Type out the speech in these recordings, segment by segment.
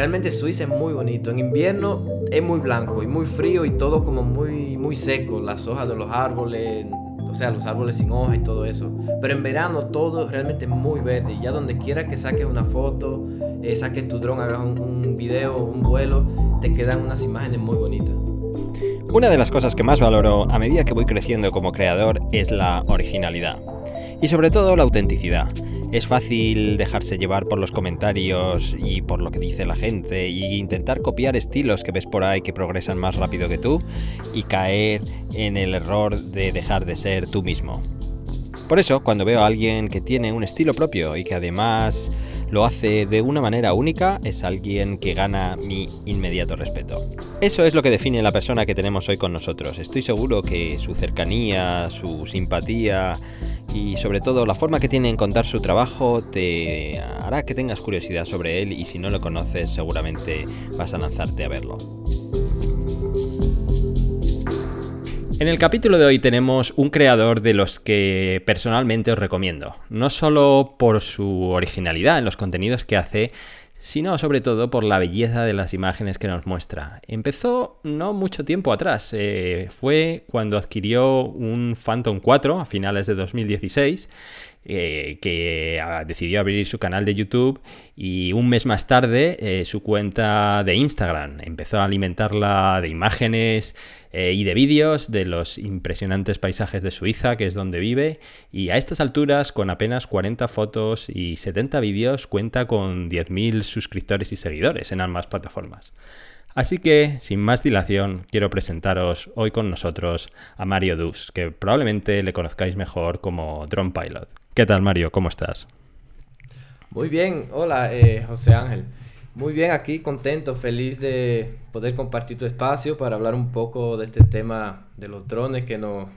realmente Suiza es muy bonito. En invierno es muy blanco y muy frío y todo como muy, muy seco. Las hojas de los árboles, o sea, los árboles sin hojas y todo eso. Pero en verano todo realmente muy verde. Y ya donde quiera que saques una foto, eh, saques tu dron, hagas un, un video, un vuelo, te quedan unas imágenes muy bonitas. Una de las cosas que más valoro a medida que voy creciendo como creador es la originalidad. Y sobre todo la autenticidad. Es fácil dejarse llevar por los comentarios y por lo que dice la gente y intentar copiar estilos que ves por ahí que progresan más rápido que tú y caer en el error de dejar de ser tú mismo. Por eso, cuando veo a alguien que tiene un estilo propio y que además lo hace de una manera única, es alguien que gana mi inmediato respeto. Eso es lo que define la persona que tenemos hoy con nosotros. Estoy seguro que su cercanía, su simpatía y sobre todo la forma que tiene en contar su trabajo te hará que tengas curiosidad sobre él y si no lo conoces seguramente vas a lanzarte a verlo. En el capítulo de hoy tenemos un creador de los que personalmente os recomiendo, no solo por su originalidad en los contenidos que hace, sino sobre todo por la belleza de las imágenes que nos muestra. Empezó no mucho tiempo atrás, eh, fue cuando adquirió un Phantom 4 a finales de 2016 eh, que ah, decidió abrir su canal de YouTube y un mes más tarde eh, su cuenta de Instagram. Empezó a alimentarla de imágenes eh, y de vídeos de los impresionantes paisajes de Suiza, que es donde vive, y a estas alturas, con apenas 40 fotos y 70 vídeos, cuenta con 10.000 suscriptores y seguidores en ambas plataformas. Así que, sin más dilación, quiero presentaros hoy con nosotros a Mario Dus, que probablemente le conozcáis mejor como Drone Pilot. ¿Qué tal, Mario? ¿Cómo estás? Muy bien, hola eh, José Ángel. Muy bien, aquí contento, feliz de poder compartir tu espacio para hablar un poco de este tema de los drones que nos,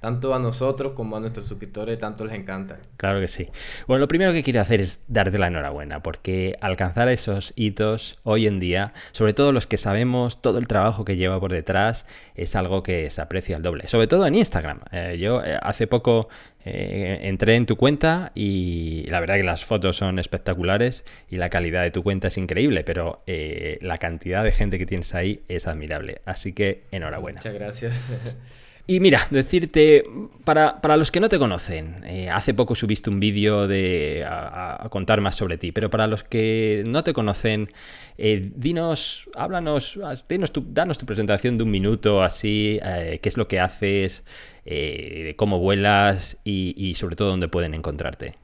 tanto a nosotros como a nuestros suscriptores tanto les encanta. Claro que sí. Bueno, lo primero que quiero hacer es darte la enhorabuena, porque alcanzar esos hitos hoy en día, sobre todo los que sabemos todo el trabajo que lleva por detrás, es algo que se aprecia al doble. Sobre todo en Instagram. Eh, yo eh, hace poco eh, entré en tu cuenta y la verdad que las fotos son espectaculares y la calidad de tu cuenta es increíble, pero la cantidad de gente que tienes ahí es admirable. Así que enhorabuena. Muchas gracias. Y mira, decirte, para, los que no te conocen, eh, hace poco subiste un vídeo de a, contar más sobre ti, pero para los que no te conocen, eh, dinos, háblanos, dinos tu, danos tu presentación de un minuto, así, eh, qué es lo que haces, cómo vuelas y, y, sobre todo dónde pueden encontrarte.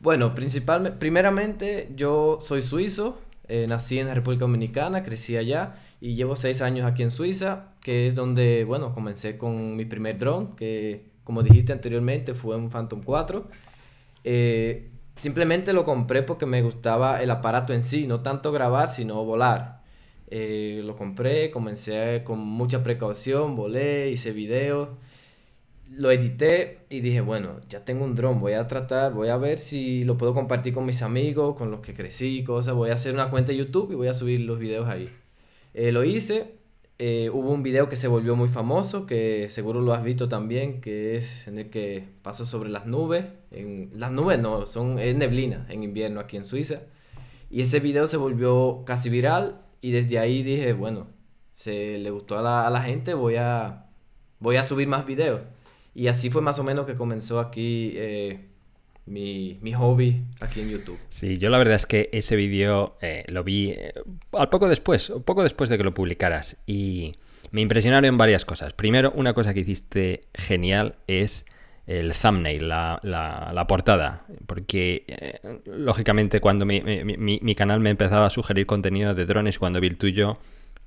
Bueno, principalmente, primeramente yo soy suizo, nací en la República Dominicana, crecí allá y llevo seis años aquí en Suiza, que es donde, bueno, comencé con mi primer drone, que como dijiste anteriormente fue un Phantom 4. Eh, simplemente lo compré porque me gustaba el aparato en sí, no tanto grabar, sino volar. Eh, lo compré, comencé con mucha precaución, volé, hice videos, lo edité y dije, bueno, ya tengo un dron, voy a tratar, voy a ver si lo puedo compartir con mis amigos, con los que crecí, cosas, voy a hacer una cuenta de YouTube y voy a subir los videos ahí. Eh, lo hice. Eh, hubo un video que se volvió muy famoso, que seguro lo has visto también, que es en el que paso sobre las nubes. En, las nubes no, son es neblina en invierno aquí en Suiza. Y ese video se volvió casi viral y desde ahí dije, bueno, se le gustó a la, a la gente, voy a, voy a subir más videos. Y así fue más o menos que comenzó aquí eh, mi, hobby aquí en YouTube. Sí, yo la verdad es que ese vídeo eh, lo vi eh, al poco después, poco después de que lo publicaras y me impresionaron varias cosas. Primero, una cosa que hiciste genial es el thumbnail, la, la, portada, porque lógicamente cuando mi, mi, canal me empezaba a sugerir contenido de drones, cuando vi el tuyo,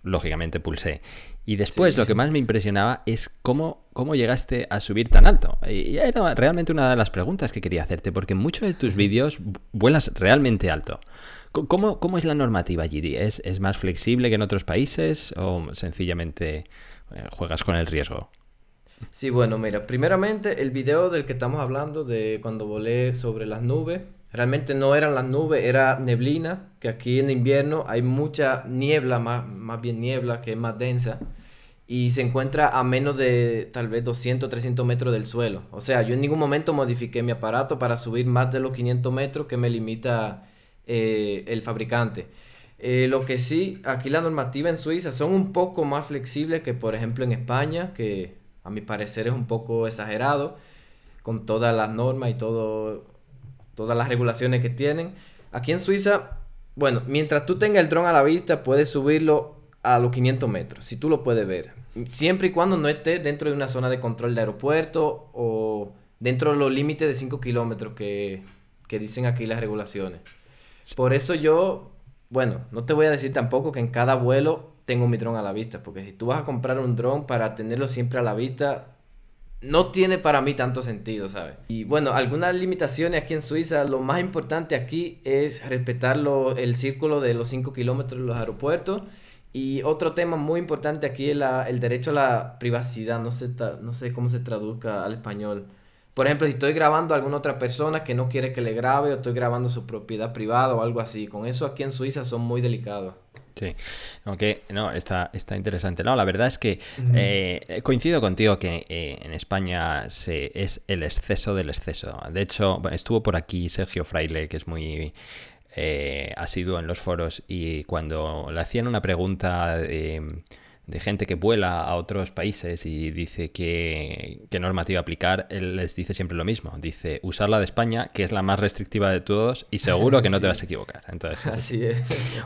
lógicamente pulsé. Y después lo que más me impresionaba es cómo, cómo llegaste a subir tan alto. Y era realmente una de las preguntas que quería hacerte, porque en muchos de tus vídeos vuelas realmente alto. ¿Cómo, cómo es la normativa allí? ¿Es, ¿Es, más flexible que en otros países o sencillamente eh, juegas con el riesgo? Sí, bueno, mira, primeramente el video del que estamos hablando, de cuando volé sobre las nubes, Realmente no eran las nubes, era neblina, que aquí en invierno hay mucha niebla, más, más bien niebla, que es más densa, y se encuentra a menos de tal vez 200, 300 metros del suelo. O sea, yo en ningún momento modifiqué mi aparato para subir más de los 500 metros que me limita eh, el fabricante. Eh, lo que sí, aquí la normativa en Suiza son un poco más flexibles que por ejemplo en España, que a mi parecer es un poco exagerado con todas las normas y todo, todas las regulaciones que tienen. Aquí en Suiza, bueno, mientras tú tengas el dron a la vista, puedes subirlo a los 500 metros, si tú lo puedes ver. Siempre y cuando no esté dentro de una zona de control de aeropuerto o dentro de los límites de 5 kilómetros que, que dicen aquí las regulaciones. Por eso yo bueno, no te voy a decir tampoco que en cada vuelo tengo mi dron a la vista, porque si tú vas a comprar un dron para tenerlo siempre a la vista, no tiene para mí tanto sentido, ¿sabes? Y bueno, algunas limitaciones aquí en Suiza, lo más importante aquí es respetar el círculo de los 5 kilómetros de los aeropuertos. Y otro tema muy importante aquí es el derecho a la privacidad, no sé, no sé cómo se traduzca al español. Por ejemplo, si estoy grabando a alguna otra persona que no quiere que le grabe o estoy grabando su propiedad privada o algo así, con eso aquí en Suiza son muy delicados. Sí, aunque no, está, está interesante. No, la verdad es que eh, coincido contigo que eh, en España se, es el exceso del exceso. De hecho, estuvo por aquí Sergio Fraile, que es muy eh, asiduo en los foros, y cuando le hacían una pregunta de de gente que vuela a otros países y dice qué normativa aplicar, él les dice siempre lo mismo. Dice, usar la de España, que es la más restrictiva de todos, y seguro que no te vas a equivocar. Entonces, Así es.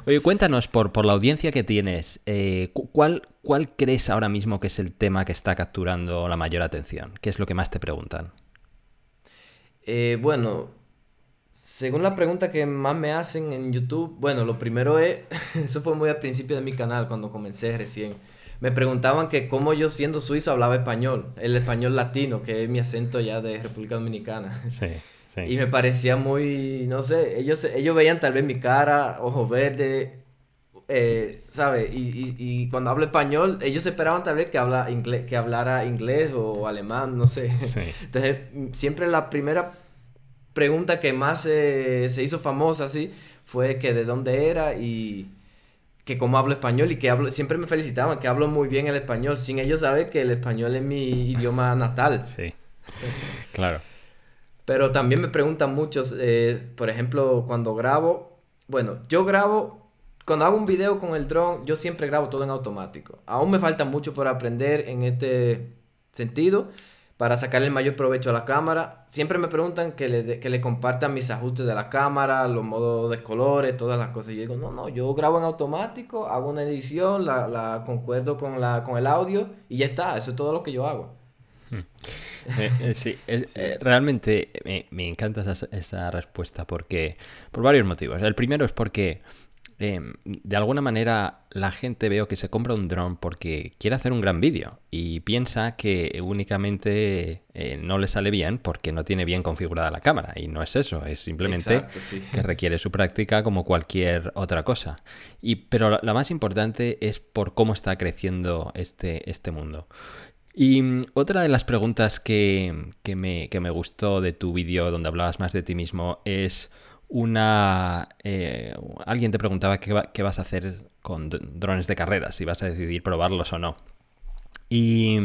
Oye, cuéntanos, por, por la audiencia que tienes, eh, ¿cuál, ¿cuál crees ahora mismo que es el tema que está capturando la mayor atención? ¿Qué es lo que más te preguntan? Eh, bueno, según la pregunta que más me hacen en YouTube, bueno, lo primero es, eso fue muy al principio de mi canal, cuando comencé recién me preguntaban que cómo yo siendo suizo hablaba español, el español latino, que es mi acento ya de República Dominicana. Sí, sí. Y me parecía muy, no sé, ellos, ellos veían tal vez mi cara, ojos verdes, eh, ¿sabes? Y, y, cuando hablo español, ellos esperaban tal vez que, habla inglés, que hablara inglés o alemán, no sé. Entonces, siempre la primera pregunta que más se hizo famosa, así, fue que de dónde era y que como hablo español y que hablo, siempre me felicitaban que hablo muy bien el español, sin ellos saber que el español es mi idioma natal. Sí, claro. Pero también me preguntan muchos, eh, por ejemplo, cuando grabo, bueno, yo grabo, cuando hago un video con el dron, yo siempre grabo todo en automático. Aún me falta mucho por aprender en este sentido, para sacarle el mayor provecho a la cámara. Siempre me preguntan que le, que le compartan mis ajustes de la cámara, los modos de colores, todas las cosas. Y yo digo, no, no, yo grabo en automático, hago una edición, la, la concuerdo con, la, con el audio y ya está, eso es todo lo que yo hago. Hmm. Eh, eh, sí, eh, realmente me, me encanta esa, esa, respuesta porque por varios motivos. El primero es porque Em, de alguna manera la gente veo que se compra un dron porque quiere hacer un gran vídeo y piensa que únicamente eh, no le sale bien porque no tiene bien configurada la cámara. Y no es eso, es simplemente que requiere su práctica como cualquier otra cosa. Y, pero la, más importante es por cómo está creciendo este, este mundo. Y mm, otra de las preguntas que, que, me, que me gustó de tu vídeo donde hablabas más de ti mismo es una... Eh, alguien te preguntaba qué, qué, vas a hacer con drones de carreras, si vas a decidir probarlos o no. Y,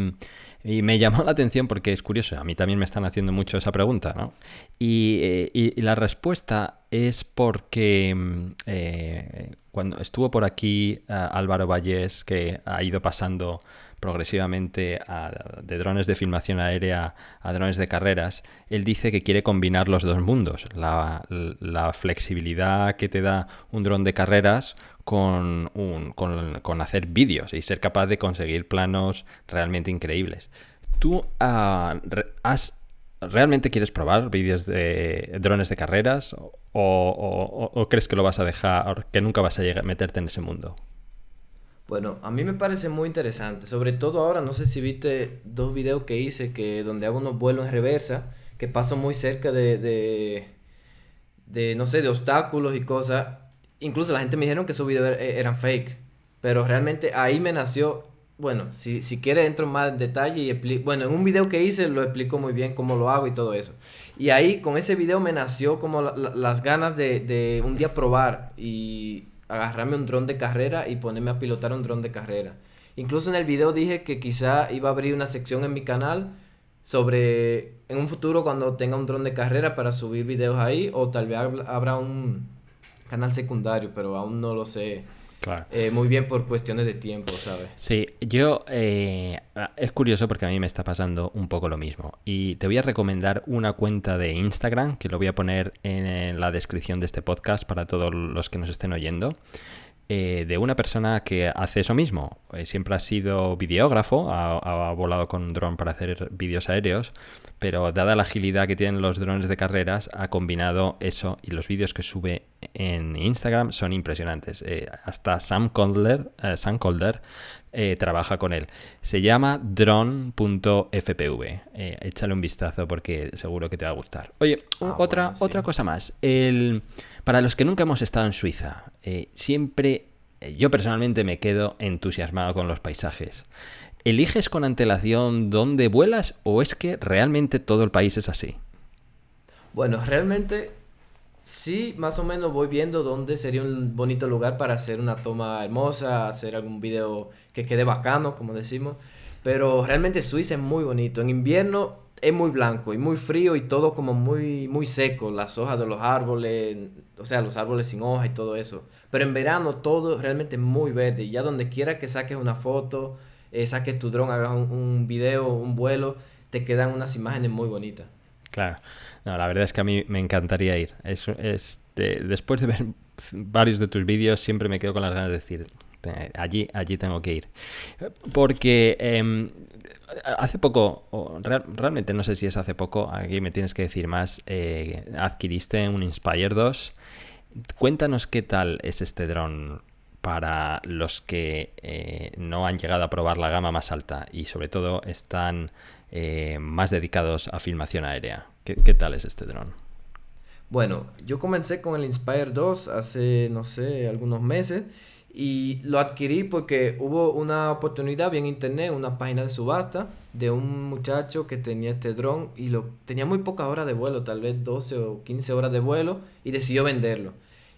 me llamó la atención porque es curioso, a mí también me están haciendo mucho esa pregunta, ¿no? Y, eh, la respuesta es porque mm, eh, cuando estuvo por aquí Álvaro Vallés, que ha ido pasando progresivamente de drones de filmación aérea a drones de carreras, él dice que quiere combinar los dos mundos, la, flexibilidad que te da un dron de carreras con, con, hacer vídeos y ser capaz de conseguir planos realmente increíbles. ¿Tú ah, has, realmente quieres probar vídeos de drones de carreras o, o, crees que lo vas a dejar, que nunca vas a llegar, meterte en ese mundo? Bueno, a mí me parece muy interesante, sobre todo ahora, no sé si viste dos videos que hice que donde hago unos vuelos en reversa, que paso muy cerca de, de, de no sé, de obstáculos y cosas. Incluso la gente me dijeron que esos videos er, eran fake, pero realmente ahí me nació, bueno, si, si quiere entro más en detalle y explico, bueno, en un video que hice lo explico muy bien cómo lo hago y todo eso. Y ahí con ese video me nació como las ganas de, de un día probar y agarrarme un dron de carrera y ponerme a pilotar un dron de carrera. Incluso en el video dije que quizá iba a abrir una sección en mi canal sobre en un futuro cuando tenga un dron de carrera para subir videos ahí o tal vez habrá un canal secundario, pero aún no lo sé eh, muy bien por cuestiones de tiempo, ¿sabes? Sí, yo eh, es curioso porque a mí me está pasando un poco lo mismo. Y te voy a recomendar una cuenta de Instagram que lo voy a poner en la descripción de este podcast para todos los que nos estén oyendo. Eh, de una persona que hace eso mismo. Eh, siempre ha sido videógrafo, ha, volado con un dron para hacer vídeos aéreos, pero dada la agilidad que tienen los drones de carreras, ha combinado eso y los vídeos que sube en Instagram son impresionantes. Eh, hasta Sam Calder, Sam Calder trabaja con él. Se llama drone.fpv. échale un vistazo porque seguro que te va a gustar. Oye, ah, otra, otra cosa más. El... Para los que nunca hemos estado en Suiza, eh, siempre eh, yo personalmente me quedo entusiasmado con los paisajes. ¿Eliges con antelación dónde vuelas o es que realmente todo el país es así? Bueno, realmente sí, más o menos voy viendo dónde sería un bonito lugar para hacer una toma hermosa, hacer algún video que quede bacano, como decimos. Pero realmente Suiza es muy bonito. En invierno es muy blanco y muy frío y todo como muy, muy seco, las hojas de los árboles, o sea, los árboles sin hoja y todo eso. Pero en verano todo realmente muy verde y ya donde quiera que saques una foto, eh, saques tu dron, hagas un, video, un vuelo, te quedan unas imágenes muy bonitas. Claro, no, la verdad es que a mí me encantaría ir. Es, es después de ver varios de tus vídeos siempre me quedo con las ganas de decir, allí, allí tengo que ir. Porque em, hace poco, realmente no sé si es hace poco, aquí me tienes que decir más, eh, adquiriste un Inspire 2. Cuéntanos qué tal es este dron para los que eh, no han llegado a probar la gama más alta y sobre todo están eh, más dedicados a filmación aérea. ¿Qué, ¿Qué, tal es este dron? Bueno, yo comencé con el Inspire 2 hace, no sé, algunos meses y lo adquirí porque hubo una oportunidad, vi en internet, una página de subasta de un muchacho que tenía este dron y lo tenía muy pocas horas de vuelo, tal vez 12 o 15 horas de vuelo, y decidió venderlo.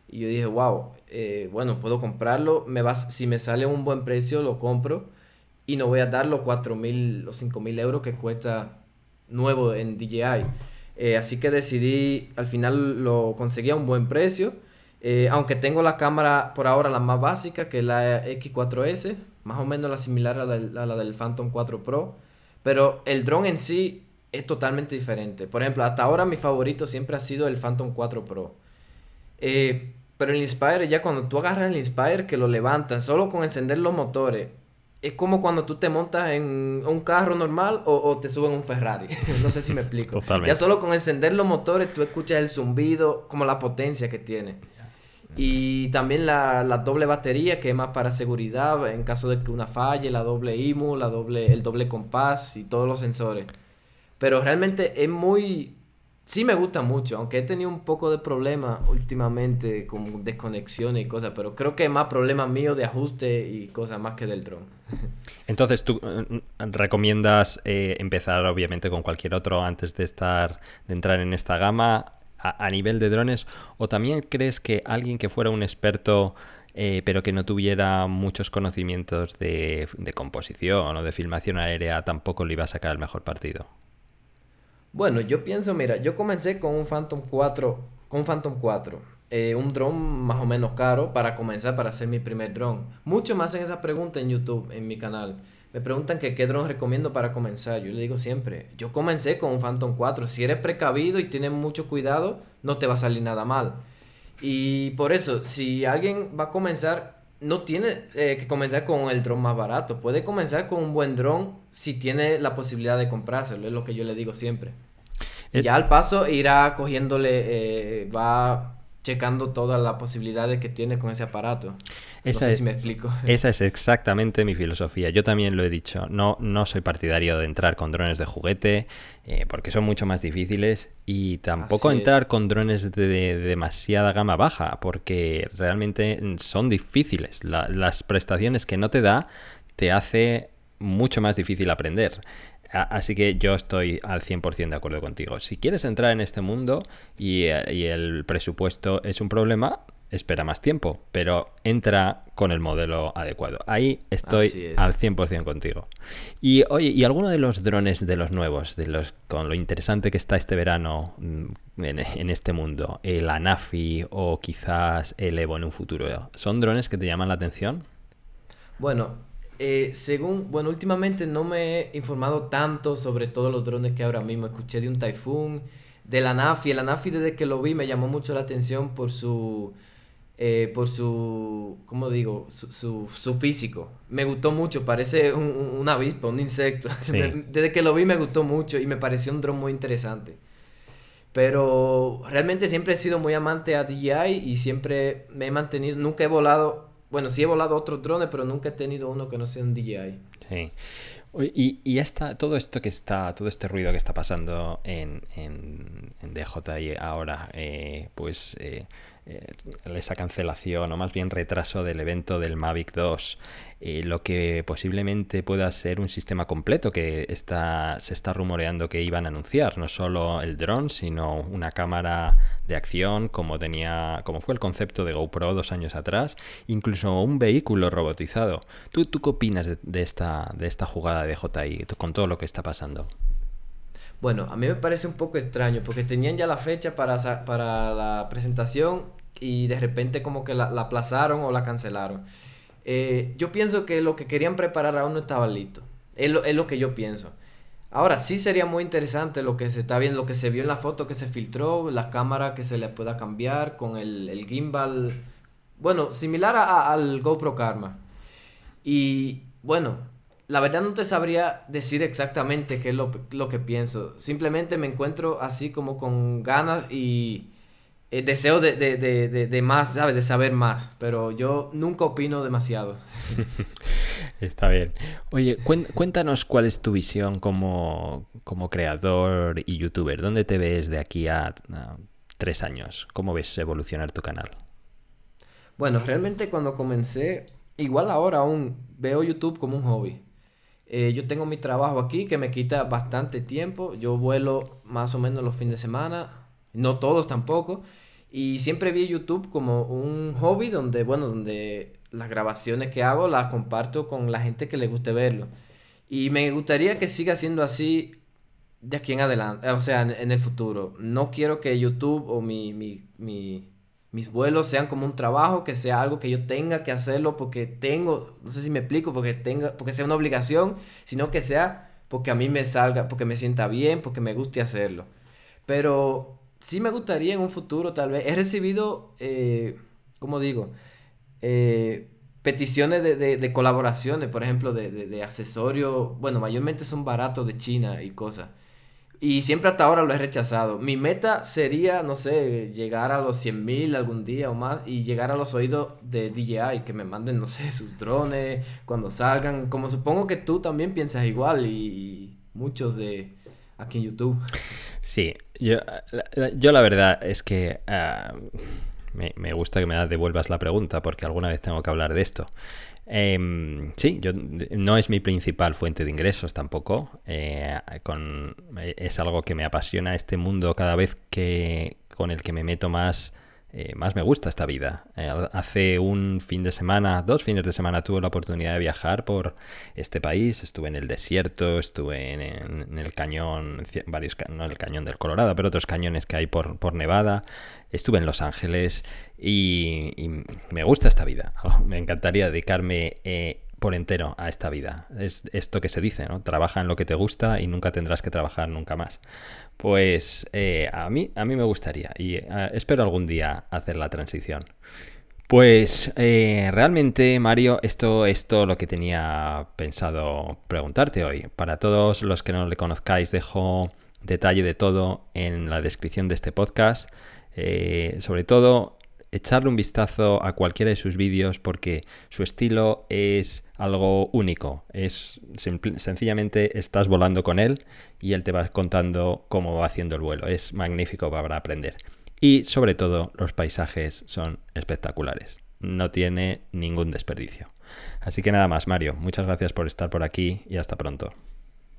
Y yo dije, wow, eh, bueno, puedo comprarlo, me vas, si me sale un buen precio, lo compro y no voy a dar los 4 mil o 5 mil euros que cuesta nuevo en DJI. Eh, así que decidí, al final lo conseguí a un buen precio eh, aunque tengo la cámara por ahora la más básica, que es la X4S, más o menos la similar a la, del Phantom 4 Pro. Pero el dron en sí es totalmente diferente. Por ejemplo, hasta ahora mi favorito siempre ha sido el Phantom 4 Pro. Eh, pero el Inspire, ya cuando tú agarras el Inspire, que lo levantas, solo con encender los motores, es como cuando tú te montas en un carro normal o, te subes en un Ferrari. no sé si me explico. Ya solo con encender los motores tú escuchas el zumbido, como la potencia que tiene. Y también la, doble batería, que es más para seguridad, en caso de que una falle, la doble IMU, la doble, el doble compás y todos los sensores. Pero realmente es muy... Sí me gusta mucho, aunque he tenido un poco de problemas últimamente con desconexiones y cosas, pero creo que es más problema mío de ajuste y cosas más que del dron. Entonces, ¿tú eh, recomiendas eh, empezar obviamente con cualquier otro antes de estar de entrar en esta gama? A, nivel de drones? ¿O también crees que alguien que fuera un experto eh, pero que no tuviera muchos conocimientos de, composición o de filmación aérea tampoco le iba a sacar el mejor partido? Bueno, yo pienso, mira, yo comencé con un Phantom 4, con Phantom 4, eh, un dron más o menos caro para comenzar, para hacer mi primer dron. Mucho más en esa pregunta en YouTube, en mi canal. Me preguntan que qué dron recomiendo para comenzar. Yo le digo siempre, yo comencé con un Phantom 4. Si eres precavido y tienes mucho cuidado, no te va a salir nada mal. Y por eso, si alguien va a comenzar, no tiene eh, que comenzar con el dron más barato. Puede comenzar con un buen dron si tiene la posibilidad de comprárselo. Es lo que yo le digo siempre. Ya al paso irá cogiéndole, eh, va checando todas las posibilidades que tiene con ese aparato. Esa no sé si me explico. Esa es exactamente mi filosofía. Yo también lo he dicho. No, no soy partidario de entrar con drones de juguete eh, porque son mucho más difíciles y tampoco entrar con drones de, demasiada gama baja porque realmente son difíciles. las prestaciones que no te da te hace mucho más difícil aprender. Así que yo estoy al 100% de acuerdo contigo. Si quieres entrar en este mundo y, eh, y el presupuesto es un problema, espera más tiempo, pero entra con el modelo adecuado. Ahí estoy al 100% contigo. Y oye, ¿y alguno de los drones de los nuevos, de los con lo interesante que está este verano mm, en, este mundo, el Anafi o quizás el Evo en un futuro, son drones que te llaman la atención? Bueno, eh, según, bueno, últimamente no me he informado tanto sobre todos los drones que ahora mismo. Escuché de un Typhoon, de la Anafi. El Anafi desde que lo vi me llamó mucho la atención por su eh, por su, ¿cómo digo? Su, su, físico. Me gustó mucho, parece un, un avispa, un insecto. Desde que lo vi me gustó mucho y me pareció un dron muy interesante. Pero realmente siempre he sido muy amante a DJI y siempre me he mantenido, nunca he volado, bueno, sí he volado otros drones, pero nunca he tenido uno que no sea un DJI. Sí. Y, y esta, todo esto que está, todo este ruido que está pasando en, en, en DJI ahora, eh, pues eh, esa cancelación o más bien retraso del evento del Mavic 2, eh, lo que posiblemente pueda ser un sistema completo que está, se está rumoreando que iban a anunciar, no solo el dron, sino una cámara de acción como tenía, como fue el concepto de GoPro dos años atrás, incluso un vehículo robotizado. ¿Tú, tú qué opinas de, esta, de esta jugada de JI con todo lo que está pasando? Bueno, a mí me parece un poco extraño porque tenían ya la fecha para, para la presentación y de repente como que la, aplazaron o la cancelaron. Eh, yo pienso que lo que querían preparar aún no estaba listo. Es lo, es lo, que yo pienso. Ahora, sí sería muy interesante lo que se está viendo, lo que se vio en la foto que se filtró, la cámara que se le pueda cambiar con el, el gimbal. Bueno, similar al GoPro Karma. Y bueno, la verdad no te sabría decir exactamente qué es lo, lo que pienso. Simplemente me encuentro así como con ganas y eh, deseo de, de, de, de, más, ¿sabes? De saber más, pero yo nunca opino demasiado. Está bien. Oye, cuéntanos cuál es tu visión como, como creador y youtuber. ¿Dónde te ves de aquí a, tres años? ¿Cómo ves evolucionar tu canal? Bueno, realmente cuando comencé, igual ahora aún veo YouTube como un hobby. Eh, yo tengo mi trabajo aquí que me quita bastante tiempo. Yo vuelo más o menos los fines de semana, no todos tampoco. Y siempre vi YouTube como un hobby donde, bueno, donde las grabaciones que hago las comparto con la gente que le guste verlo. Y me gustaría que siga siendo así de aquí en adelante, o sea, en, el futuro. No quiero que YouTube o mi, mi, mi, mis vuelos sean como un trabajo, que sea algo que yo tenga que hacerlo porque tengo, no sé si me explico, porque, tenga, porque sea una obligación, sino que sea porque a mí me salga, porque me sienta bien, porque me guste hacerlo. Pero sí me gustaría en un futuro, tal vez. He recibido, eh, ¿cómo digo? Eh, peticiones de, de, colaboraciones, por ejemplo, de, de, accesorios. Bueno, mayormente son baratos de China y cosas. Y siempre hasta ahora lo he rechazado. Mi meta sería, no sé, llegar a los 100 mil algún día o más y llegar a los oídos de DJI, que me manden, no sé, sus drones cuando salgan. Como supongo que tú también piensas igual y muchos de aquí en YouTube. Sí, yo, yo la verdad es que ah, me, gusta que me devuelvas la pregunta porque alguna vez tengo que hablar de esto. Em, sí, yo, no es mi principal fuente de ingresos tampoco. Eh, con, es algo que me apasiona este mundo cada vez que con el que me meto más eh, más me gusta esta vida. Eh, hace un fin de semana, dos fines de semana, tuve la oportunidad de viajar por este país. Estuve en el desierto, estuve en, el cañón, varios, no el cañón del Colorado, pero otros cañones que hay por, por Nevada. Estuve en Los Ángeles y, me gusta esta vida. Me encantaría dedicarme eh, por entero a esta vida. Es esto que se dice, ¿no? Trabaja en lo que te gusta y nunca tendrás que trabajar nunca más. Pues eh, a, mí, a mí me gustaría y eh, espero algún día hacer la transición. Pues eh, realmente, Mario, esto es todo lo que tenía pensado preguntarte hoy. Para todos los que no le conozcáis, dejo detalle de todo en la descripción de este podcast. sobre todo, echarle un vistazo a cualquiera de sus vídeos porque su estilo es algo único. Es sencillamente estás volando con él y él te va contando cómo va haciendo el vuelo. Es magnífico para aprender. Y sobre todo los paisajes son espectaculares. No tiene ningún desperdicio. Así que nada más, Mario. Muchas gracias por estar por aquí y hasta pronto.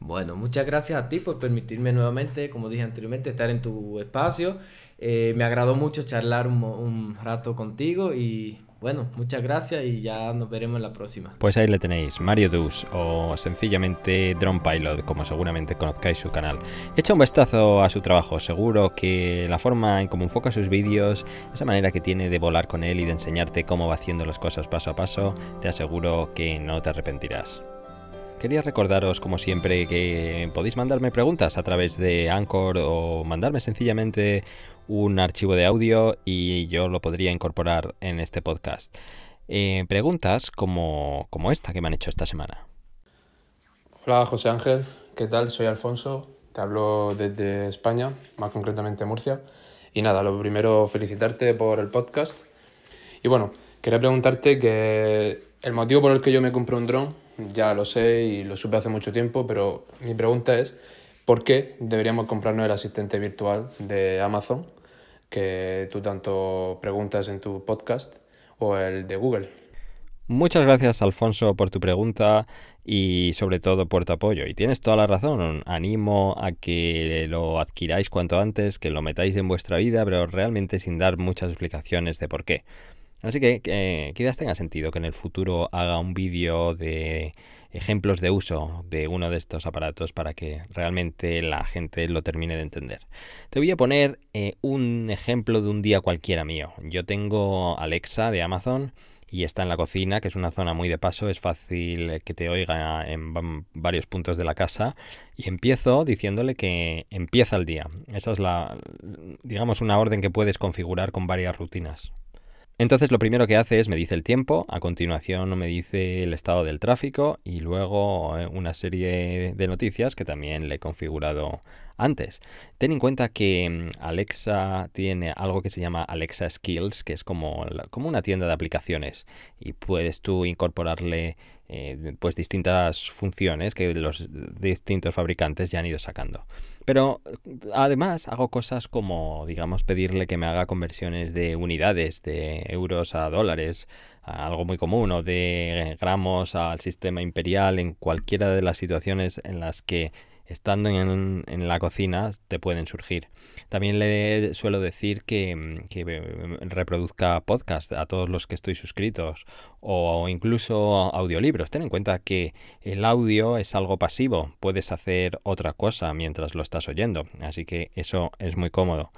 Bueno, muchas gracias a ti por permitirme nuevamente, como dije anteriormente, estar en tu espacio. Eh, me agradó mucho charlar un, un rato contigo y bueno, muchas gracias y ya nos veremos en la próxima. Pues ahí le tenéis, Mario Dus o sencillamente Drone Pilot, como seguramente conozcáis su canal. Echa un vistazo a su trabajo, seguro que la forma en cómo enfoca sus vídeos, esa manera que tiene de volar con él y de enseñarte cómo va haciendo las cosas paso a paso, te aseguro que no te arrepentirás. Quería recordaros, como siempre, que podéis mandarme preguntas a través de Anchor o mandarme sencillamente un archivo de audio y yo lo podría incorporar en este podcast. Eh, preguntas como, como esta que me han hecho esta semana. Hola José Ángel, ¿qué tal? Soy Alfonso, te hablo desde España, más concretamente Murcia. Y nada, lo primero felicitarte por el podcast. Y bueno, quería preguntarte que el motivo por el que yo me compré un dron ya lo sé y lo supe hace mucho tiempo, pero mi pregunta es, ¿por qué deberíamos comprarnos el asistente virtual de Amazon que tú tanto preguntas en tu podcast o el de Google? Muchas gracias Alfonso por tu pregunta y sobre todo por tu apoyo. Y tienes toda la razón, animo a que lo adquiráis cuanto antes, que lo metáis en vuestra vida, pero realmente sin dar muchas explicaciones de por qué. Así que quizás tenga sentido que en el futuro haga un vídeo de ejemplos de uso de uno de estos aparatos para que realmente la gente lo termine de entender. Te voy a poner eh, un ejemplo de un día cualquiera mío. Yo tengo Alexa de Amazon y está en la cocina, que es una zona muy de paso, es fácil que te oiga en varios puntos de la casa y empiezo diciéndole que empieza el día. Esa es la, digamos, una orden que puedes configurar con varias rutinas. Entonces lo primero que hace es me dice el tiempo, a continuación me dice el estado del tráfico y luego eh, una serie de noticias que también le he configurado antes. Ten en cuenta que mm, Alexa tiene algo que se llama Alexa Skills, que es como, como una tienda de aplicaciones y puedes tú incorporarle eh, pues distintas funciones que los distintos fabricantes ya han ido sacando. Pero además hago cosas como, digamos, pedirle que me haga conversiones de unidades, de euros a dólares, algo muy común, o de gramos al sistema imperial en cualquiera de las situaciones en las que estando en, la cocina te pueden surgir. También le suelo decir que, que, reproduzca podcast a todos los que estoy suscritos o incluso audiolibros. Ten en cuenta que el audio es algo pasivo, puedes hacer otra cosa mientras lo estás oyendo, así que eso es muy cómodo.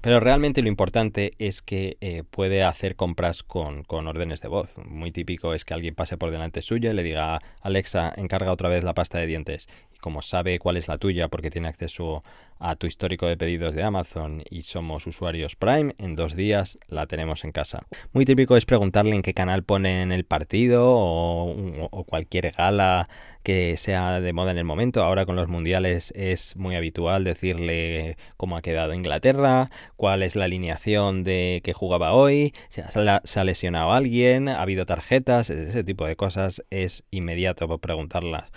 Pero realmente lo importante es que eh, puede hacer compras con, con, órdenes de voz. Muy típico es que alguien pase por delante suya y le diga, Alexa, encarga otra vez la pasta de dientes como sabe cuál es la tuya porque tiene acceso a tu histórico de pedidos de Amazon y somos usuarios Prime, en dos días la tenemos en casa. Muy típico es preguntarle en qué canal ponen el partido o, cualquier gala que sea de moda en el momento. Ahora con los mundiales es muy habitual decirle cómo ha quedado Inglaterra, cuál es la alineación de que jugaba hoy, si se ha lesionado alguien, ha habido tarjetas, ese tipo de cosas es inmediato por preguntarlas.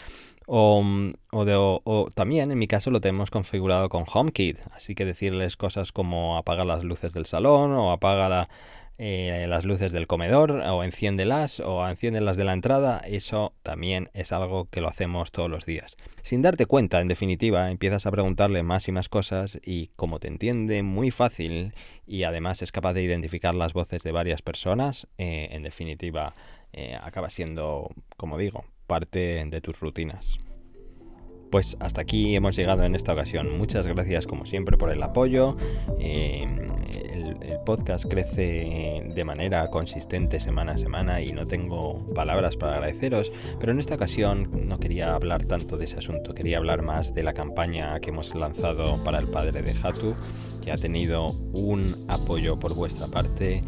O, o, también en mi caso lo tenemos configurado con HomeKit, así que decirles cosas como apaga las luces del salón o apaga eh, las luces del comedor o enciéndelas o enciéndelas de la entrada, eso también es algo que lo hacemos todos los días. Sin darte cuenta, en definitiva, empiezas a preguntarle más y más cosas y como te entiende muy fácil y además es capaz de identificar las voces de varias personas, eh, en definitiva eh, acaba siendo, como digo, parte de tus rutinas. Pues hasta aquí hemos llegado en esta ocasión. Muchas gracias como siempre por el apoyo. Em, el, podcast crece de manera consistente semana a semana y no tengo palabras para agradeceros, pero en esta ocasión no quería hablar tanto de ese asunto, quería hablar más de la campaña que hemos lanzado para el padre de Hatu, que ha tenido un apoyo por vuestra parte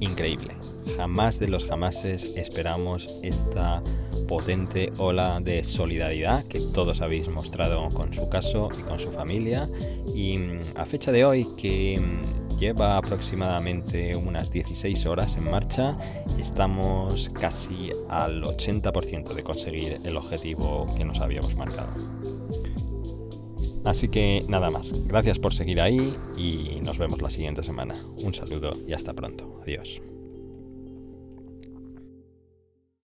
increíble. Jamás de los jamases esperamos esta potente ola de solidaridad que todos habéis mostrado con su caso y con su familia. Y mm, a fecha de hoy, que mm, lleva aproximadamente unas 16 horas en marcha, estamos casi al 80% de conseguir el objetivo que nos habíamos marcado. Así que nada más, gracias por seguir ahí y nos vemos la siguiente semana. Un saludo y hasta pronto. Adiós.